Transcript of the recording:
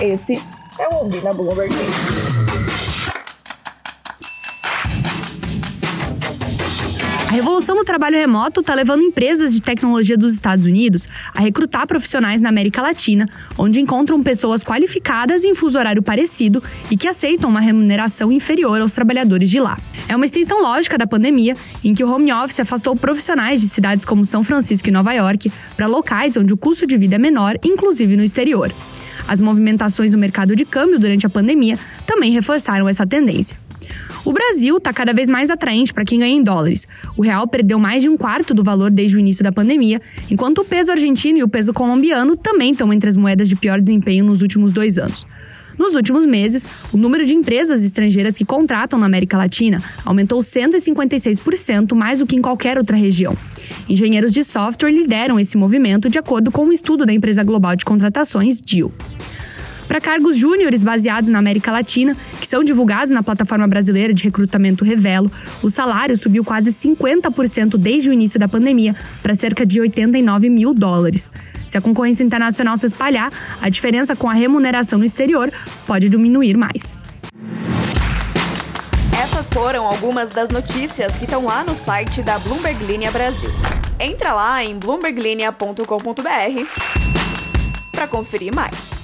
Esse é o Ouvir na Bloomberg. A revolução do trabalho remoto está levando empresas de tecnologia dos Estados Unidos a recrutar profissionais na América Latina, onde encontram pessoas qualificadas em fuso horário parecido e que aceitam uma remuneração inferior aos trabalhadores de lá. É uma extensão lógica da pandemia, em que o home office afastou profissionais de cidades como São Francisco e Nova York para locais onde o custo de vida é menor, inclusive no exterior. As movimentações no mercado de câmbio durante a pandemia também reforçaram essa tendência. O Brasil está cada vez mais atraente para quem ganha em dólares. O real perdeu mais de um quarto do valor desde o início da pandemia, enquanto o peso argentino e o peso colombiano também estão entre as moedas de pior desempenho nos últimos dois anos. Nos últimos meses, o número de empresas estrangeiras que contratam na América Latina aumentou 156%, mais do que em qualquer outra região. Engenheiros de software lideram esse movimento de acordo com um estudo da empresa global de contratações, DIL. Para cargos júniores baseados na América Latina, que são divulgados na plataforma brasileira de recrutamento Revelo, o salário subiu quase 50% desde o início da pandemia para cerca de 89 mil dólares. Se a concorrência internacional se espalhar, a diferença com a remuneração no exterior pode diminuir mais. Essas foram algumas das notícias que estão lá no site da Bloomberg Linha Brasil. Entra lá em bloomberglinea.com.br para conferir mais.